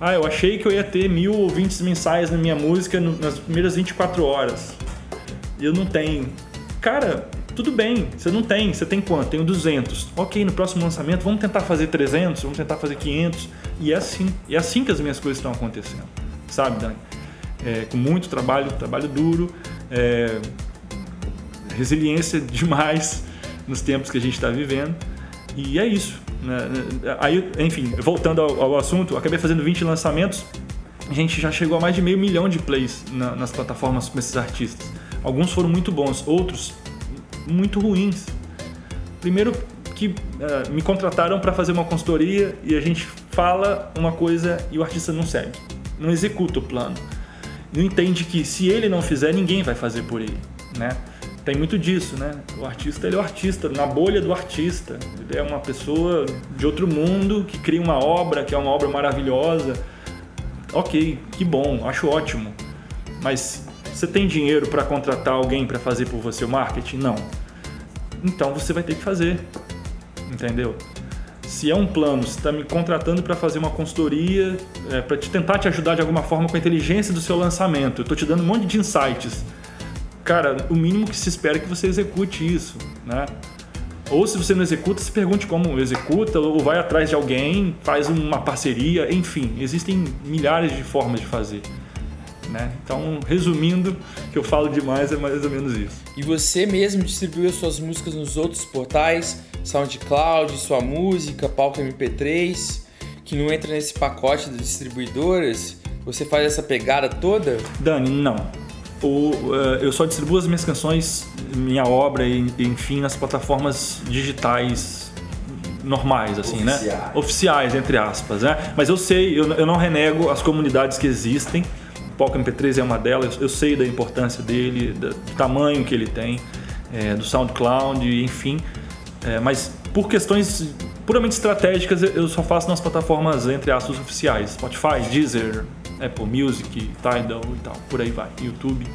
E: Ah, eu achei que eu ia ter mil ouvintes mensais na minha música nas primeiras 24 horas. Eu não tenho. Cara, tudo bem, você não tem. Você tem quanto? Tenho 200. Ok, no próximo lançamento vamos tentar fazer 300, vamos tentar fazer 500. E é assim. E é assim que as minhas coisas estão acontecendo. Sabe, Dani? É, com muito trabalho, trabalho duro, é, resiliência (laughs) demais nos tempos que a gente está vivendo. E é isso. Né? Aí, enfim, voltando ao, ao, assunto, acabei fazendo 20 lançamentos. A gente já chegou a mais de meio milhão de plays na, nas plataformas com esses artistas. Alguns foram muito bons, outros muito ruins. Primeiro que uh, me contrataram para fazer uma consultoria e a gente fala uma coisa e o artista não segue, não executa o plano. Entende que se ele não fizer, ninguém vai fazer por ele, né? Tem muito disso, né? O artista, ele é o artista, na bolha do artista. Ele é uma pessoa de outro mundo que cria uma obra, que é uma obra maravilhosa. Ok, que bom, acho ótimo. Mas você tem dinheiro para contratar alguém para fazer por você o marketing? Não. Então você vai ter que fazer. Entendeu? Se é um plano, se está me contratando para fazer uma consultoria, é, para te tentar te ajudar de alguma forma com a inteligência do seu lançamento, eu estou te dando um monte de insights. Cara, o mínimo que se espera é que você execute isso, né? Ou se você não executa, se pergunte como executa, ou vai atrás de alguém, faz uma parceria, enfim, existem milhares de formas de fazer. Né? Então, resumindo, que eu falo demais é mais ou menos isso.
D: E você mesmo distribuiu as suas músicas nos outros portais, SoundCloud, sua música, Palco MP3, que não entra nesse pacote das distribuidoras? Você faz essa pegada toda?
E: Dani, não. O, uh, eu só distribuo as minhas canções, minha obra, enfim, nas plataformas digitais normais, assim, né? Oficiais. né? Oficiais, entre aspas, né? Mas eu sei, eu, eu não renego as comunidades que existem. O Palco MP3 é uma delas, eu sei da importância dele, do tamanho que ele tem, é, do SoundCloud, enfim. É, mas por questões puramente estratégicas, eu só faço nas plataformas, entre aspas, oficiais. Spotify, Deezer, Apple Music, Tidal e tal, por aí vai, YouTube.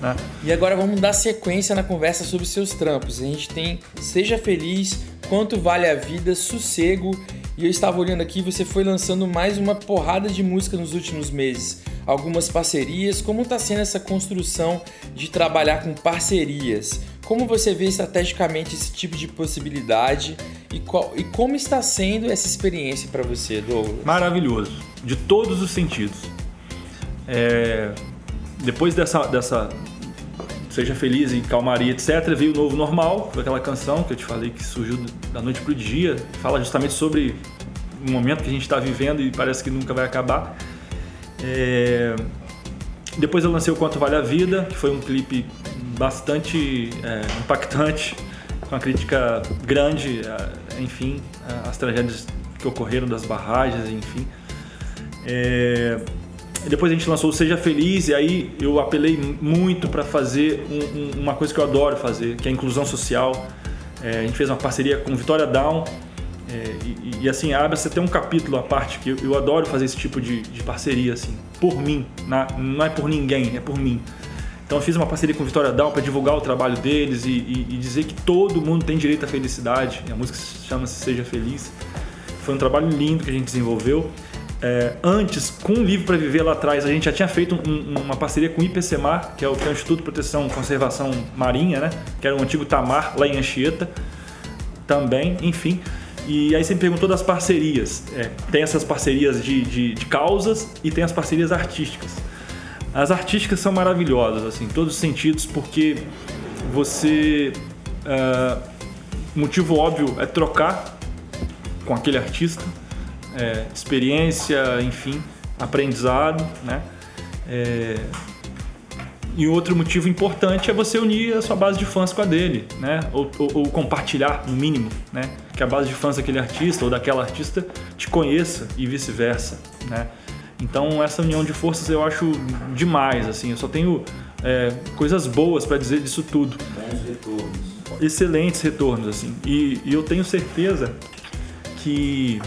E: Né?
D: E agora vamos dar sequência na conversa sobre seus trampos. A gente tem Seja Feliz, Quanto Vale a Vida, Sossego. E eu estava olhando aqui, você foi lançando mais uma porrada de música nos últimos meses. Algumas parcerias. Como está sendo essa construção de trabalhar com parcerias? Como você vê estrategicamente esse tipo de possibilidade e, qual, e como está sendo essa experiência para você, Douglas?
E: Maravilhoso, de todos os sentidos. É, depois dessa, dessa Seja Feliz e Calmaria, etc., veio o Novo Normal, aquela canção que eu te falei que surgiu da noite para o dia, fala justamente sobre um momento que a gente está vivendo e parece que nunca vai acabar. É, depois eu lancei o Quanto Vale a Vida, que foi um clipe bastante é, impactante, com uma crítica grande, é, enfim, as tragédias que ocorreram das barragens, enfim. É, depois a gente lançou o Seja Feliz e aí eu apelei muito para fazer um, um, uma coisa que eu adoro fazer, que é a inclusão social. É, a gente fez uma parceria com Vitória Down é, e, e, assim, abre tem um capítulo à parte que eu, eu adoro fazer esse tipo de, de parceria assim, por mim, na, não é por ninguém, é por mim. Então eu fiz uma parceria com Vitória Down para divulgar o trabalho deles e, e, e, dizer que todo mundo tem direito à felicidade. A música chama-se Seja Feliz. Foi um trabalho lindo que a gente desenvolveu. É, antes, com o Livro para Viver lá atrás, a gente já tinha feito um, uma parceria com o IPCMAR, que é o, que é o Instituto de Proteção e Conservação Marinha, né? que era o antigo Tamar, lá em Anchieta, também, enfim. E aí você me perguntou das parcerias. É, tem essas parcerias de, de, de causas e tem as parcerias artísticas. As artísticas são maravilhosas, assim, em todos os sentidos, porque você. Uh, motivo óbvio é trocar com aquele artista, é, experiência, enfim, aprendizado, né? É, e outro motivo importante é você unir a sua base de fãs com a dele, né? Ou, ou, ou, compartilhar, no mínimo, né? Que a base de fãs daquele artista ou daquela artista te conheça e vice-versa, né? Então essa união de forças eu acho demais, assim. Eu só tenho é, coisas boas para dizer disso tudo.
F: Bons retornos.
E: Excelentes retornos, assim. E, e eu tenho certeza que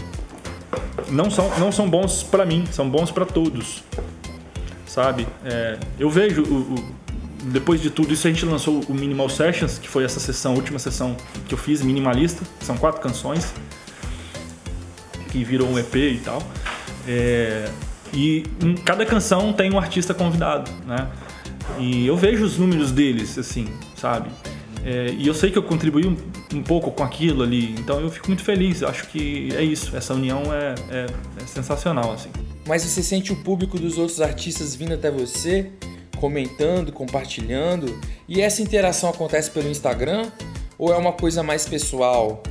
E: não são, não são bons para mim, são bons para todos, sabe? É, eu vejo o, o, depois de tudo isso a gente lançou o Minimal Sessions, que foi essa sessão, a última sessão que eu fiz minimalista, são quatro canções que virou um EP e tal. É, e em cada canção tem um artista convidado, né? E eu vejo os números deles, assim, sabe? É, e eu sei que eu contribuí um, um, pouco com aquilo ali, então eu fico muito feliz. Acho que é isso, essa união é, é, é sensacional, assim.
D: Mas você sente o público dos outros artistas vindo até você, comentando, compartilhando, e essa interação acontece pelo Instagram? Ou é uma coisa mais pessoal?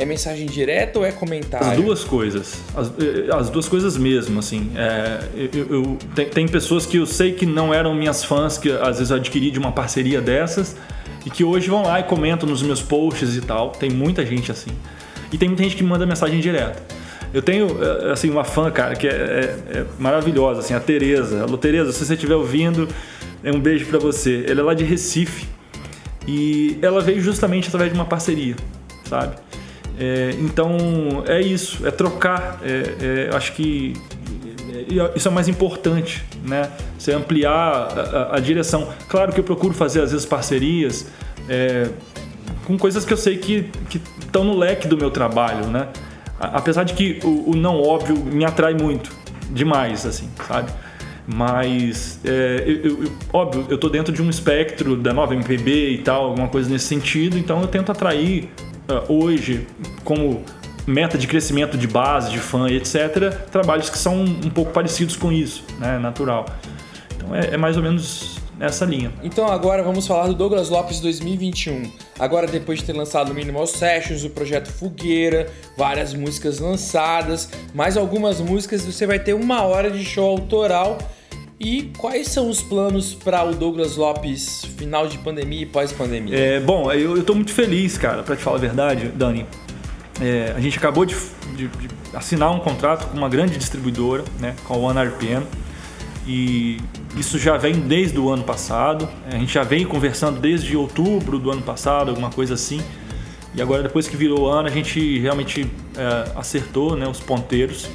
D: É mensagem direta ou é comentário?
E: As duas coisas. As, eh, as duas coisas mesmo, assim. É, eu, eu tem, tem, pessoas que eu sei que não eram minhas fãs, que às vezes eu adquiri de uma parceria dessas, e que hoje vão lá e comentam nos meus posts e tal. Tem muita gente assim. E tem muita gente que manda mensagem direta. Eu tenho, é, assim, uma fã, cara, que é, é, é maravilhosa, assim, a Tereza. Alô, Tereza, se você estiver ouvindo, é um beijo para você. Ela é lá de Recife e ela veio justamente através de uma parceria, sabe? É, então, é isso, é trocar. É, é acho que isso é mais importante, né? Você ampliar a, a, a, direção. Claro que eu procuro fazer, às vezes, parcerias é, com coisas que eu sei que estão no leque do meu trabalho, né? Apesar de que o, o não óbvio me atrai muito, demais, assim, sabe? Mas, é, eu, eu, óbvio, eu estou dentro de um espectro da nova MPB e tal, alguma coisa nesse sentido, então eu tento atrair hoje, como meta de crescimento de base, de fã etc., trabalhos que são um pouco parecidos com isso, né? Natural. Então é, é mais ou menos nessa linha.
D: Então agora vamos falar do Douglas Lopes 2021. Agora depois de ter lançado o Minimal Sessions, o projeto Fogueira, várias músicas lançadas, mais algumas músicas, você vai ter uma hora de show autoral. E quais são os planos para o Douglas Lopes final de pandemia e pós-pandemia?
E: É, bom, eu, tô muito feliz, cara, para te falar a verdade, Dani. É, a gente acabou de, de, de, assinar um contrato com uma grande distribuidora, né, com a One RPM, e isso já vem desde o ano passado. A gente já vem conversando desde outubro do ano passado, alguma coisa assim. E agora, depois que virou o ano, a gente realmente é, acertou né, os ponteiros.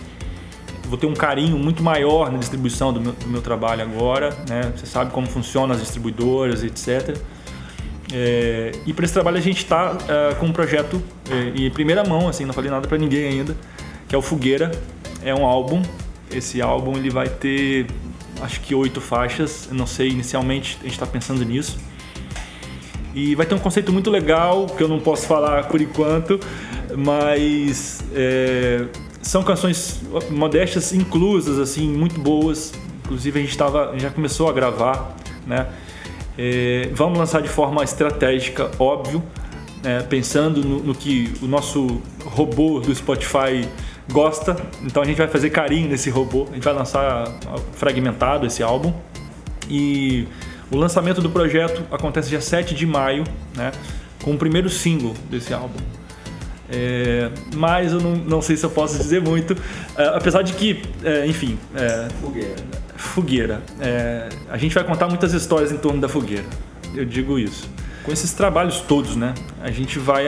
E: Vou ter um carinho muito maior na distribuição do meu, do meu trabalho agora. Né? Você sabe como funcionam as distribuidoras, etc. É, e para esse trabalho a gente está é, com um projeto é, em primeira mão, assim, não falei nada para ninguém ainda, que é o Fogueira. É um álbum. Esse álbum ele vai ter acho que oito faixas. Eu não sei, inicialmente a gente está pensando nisso. E vai ter um conceito muito legal que eu não posso falar por enquanto, mas é, são canções modestas inclusas, assim, muito boas. Inclusive a gente tava, já começou a gravar, né? É, vamos lançar de forma estratégica, óbvio, né? pensando no, no que o nosso robô do Spotify gosta, então a gente vai fazer carinho nesse robô. A gente vai lançar fragmentado esse álbum. E o lançamento do projeto acontece dia 7 de maio, né, com o primeiro single desse álbum. É, mas eu não, não, sei se eu posso dizer muito, é, apesar de que, é, enfim.
D: É, fogueira.
E: Fogueira. A gente vai contar muitas histórias em torno da fogueira, eu digo isso. Com esses trabalhos todos, né? A gente vai.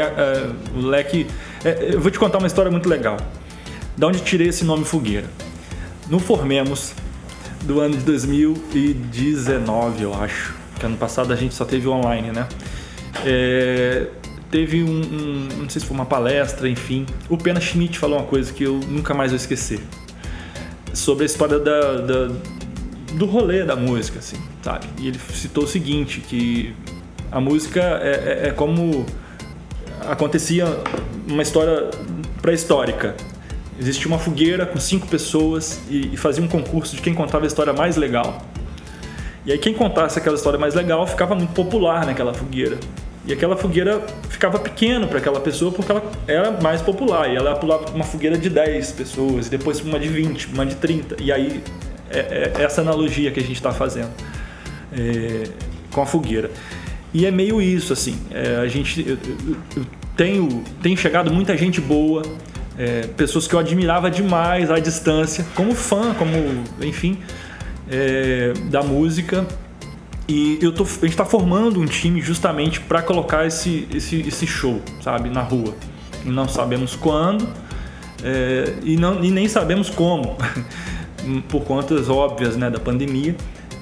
E: O leque. eu vou te contar uma história muito legal. Da onde tirei esse nome Fogueira? No Formemos do ano de 2019, eu acho. Que ano passado a gente só teve online, né? É, teve um, um, não sei se foi uma palestra, enfim. O Pena Schmidt falou uma coisa que eu nunca mais vou esquecer. Sobre a história da, da, do rolê da música, assim, sabe? E ele citou o seguinte, que a música é, é, é como acontecia uma história pré-histórica. Existia uma fogueira com cinco pessoas e, e fazia um concurso de quem contava a história mais legal. E aí quem contasse aquela história mais legal ficava muito popular naquela fogueira. E aquela fogueira ficava pequena para aquela pessoa porque ela era mais popular. E ela ia pular uma fogueira de 10 pessoas, e depois uma de 20, uma de 30. E aí é, é essa analogia que a gente está fazendo é, com a fogueira. E é meio isso, assim. É, a gente, eu, eu, eu tenho, tenho chegado muita gente boa, é, pessoas que eu admirava demais à distância, como fã, como, enfim, é, da música. E eu tô, a gente está formando um time justamente para colocar esse, esse, esse show, sabe, na rua. E não sabemos quando é, e, não, e nem sabemos como, (laughs) por contas óbvias né, da pandemia.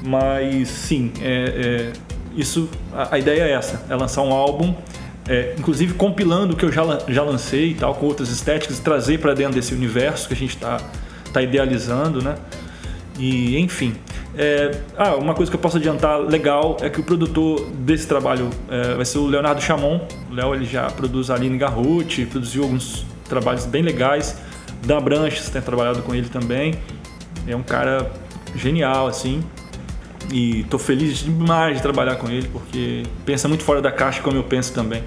E: Mas sim, é, é, isso, a, a ideia é essa: é lançar um álbum é, inclusive compilando o que eu já, já lancei e tal, com outras estéticas, trazer para dentro desse universo que a gente está tá idealizando, né? E enfim. É, ah, uma coisa que eu posso adiantar legal é que o produtor desse trabalho é, vai ser o Leonardo Chamon. O Léo ele já produz a Aline Garruti, produziu alguns trabalhos bem legais. Dan Branches tem trabalhado com ele também. É um cara genial, assim. E estou feliz demais de trabalhar com ele, porque pensa muito fora da caixa, como eu penso também.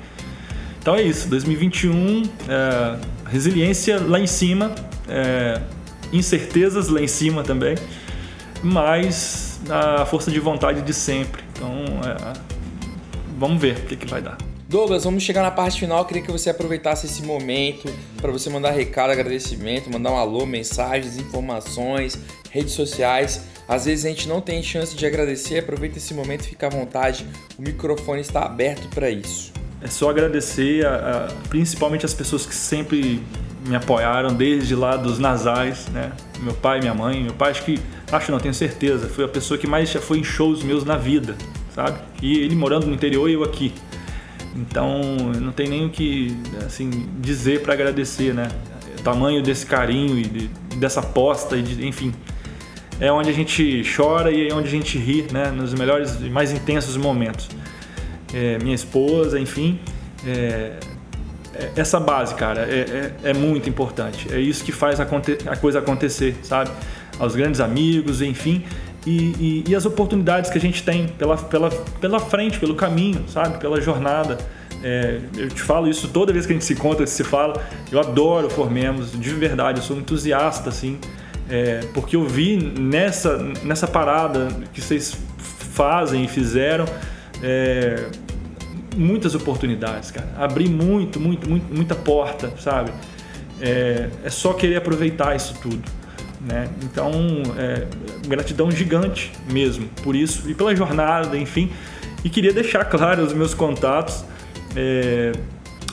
E: Então é isso, 2021, é, resiliência lá em cima, é, incertezas lá em cima também, mas a força de vontade de sempre. Então é, vamos ver o que, que vai dar.
D: Douglas, vamos chegar na parte final. Eu queria que você aproveitasse esse momento para você mandar recado, agradecimento, mandar um alô, mensagens, informações, redes sociais. Às vezes a gente não tem chance de agradecer. Aproveita esse momento, fica à vontade. O microfone está aberto para isso.
E: É só agradecer a, a, principalmente as pessoas que sempre me apoiaram desde lá dos nasais, né? Meu pai, minha mãe, meu pai acho que acho não tenho certeza, foi a pessoa que mais já foi em shows meus na vida, sabe? E ele morando no interior e eu aqui. Então, não tem nem o que assim dizer para agradecer, né? O tamanho desse carinho e de, dessa aposta e de, enfim, é onde a gente chora e é onde a gente ri, né? Nos melhores e mais intensos momentos. É, minha esposa, enfim, é, essa base, cara, é, é, é, muito importante. É isso que faz a, a coisa acontecer, sabe? Aos grandes amigos, enfim, e, e, e, as oportunidades que a gente tem pela, pela, pela frente, pelo caminho, sabe? Pela jornada. É, eu te falo isso toda vez que a gente se encontra, se fala. Eu adoro Formemos, de verdade, eu sou entusiasta, assim, é, porque eu vi nessa, nessa parada que vocês fazem e fizeram é, muitas oportunidades, cara. Abri muito, muito, muito, muita porta, sabe? É, é só querer aproveitar isso tudo. Né? Então, é, gratidão gigante mesmo por isso e pela jornada, enfim. E queria deixar claro os meus contatos. É...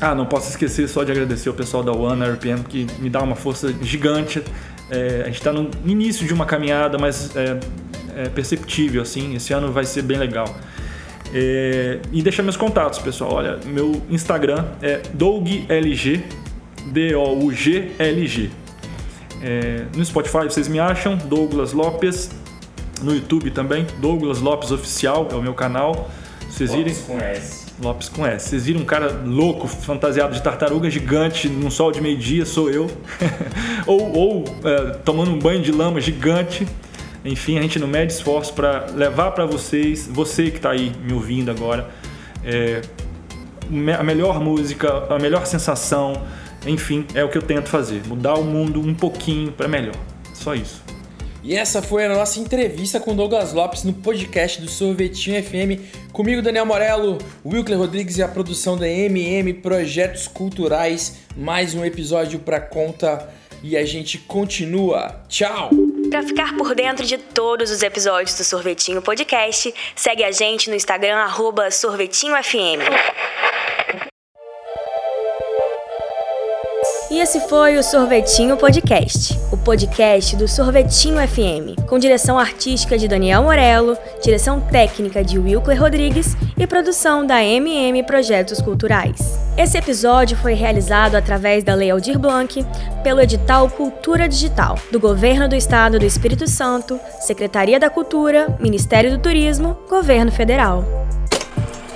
E: Ah, não posso esquecer só de agradecer o pessoal da One RPM que me dá uma força gigante. É, a gente está no início de uma caminhada, mas é, é, perceptível assim. Esse ano vai ser bem legal. É, e deixar meus contatos, pessoal. Olha, meu Instagram é DougLG, D-O-U-G-L-G. É, no Spotify vocês me acham, Douglas Lopes. No YouTube também, Douglas Lopes Oficial, é o meu canal. Vocês
D: Lopes
E: irem.
D: com S.
E: Lopes com S. Vocês viram um cara louco, fantasiado de tartaruga gigante num sol de meio-dia, sou eu. (laughs) ou ou é, tomando um banho de lama gigante. Enfim, a gente não mede esforço para levar para vocês, você que está aí me ouvindo agora, é, a melhor música, a melhor sensação, enfim, é o que eu tento fazer, mudar o mundo um pouquinho para melhor. Só isso.
D: E essa foi a nossa entrevista com Douglas Lopes no podcast do Sorvetinho FM. Comigo, Daniel Morello, Wilker Rodrigues e a produção da MM Projetos Culturais. Mais um episódio para conta e a gente continua. Tchau!
C: Para ficar por dentro de todos os episódios do Sorvetinho Podcast, segue a gente no Instagram, sorvetinhofm. E esse foi o Sorvetinho Podcast, o podcast do Sorvetinho FM, com direção artística de Daniel Morello, direção técnica de Wilker Rodrigues e produção da MM Projetos Culturais. Esse episódio foi realizado através da Lei Aldir Blanc, pelo edital Cultura Digital, do Governo do Estado do Espírito Santo, Secretaria da Cultura, Ministério do Turismo, Governo Federal.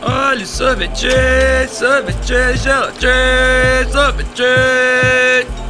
B: Olha, sorvete, sorvete, gelatina, sorvete.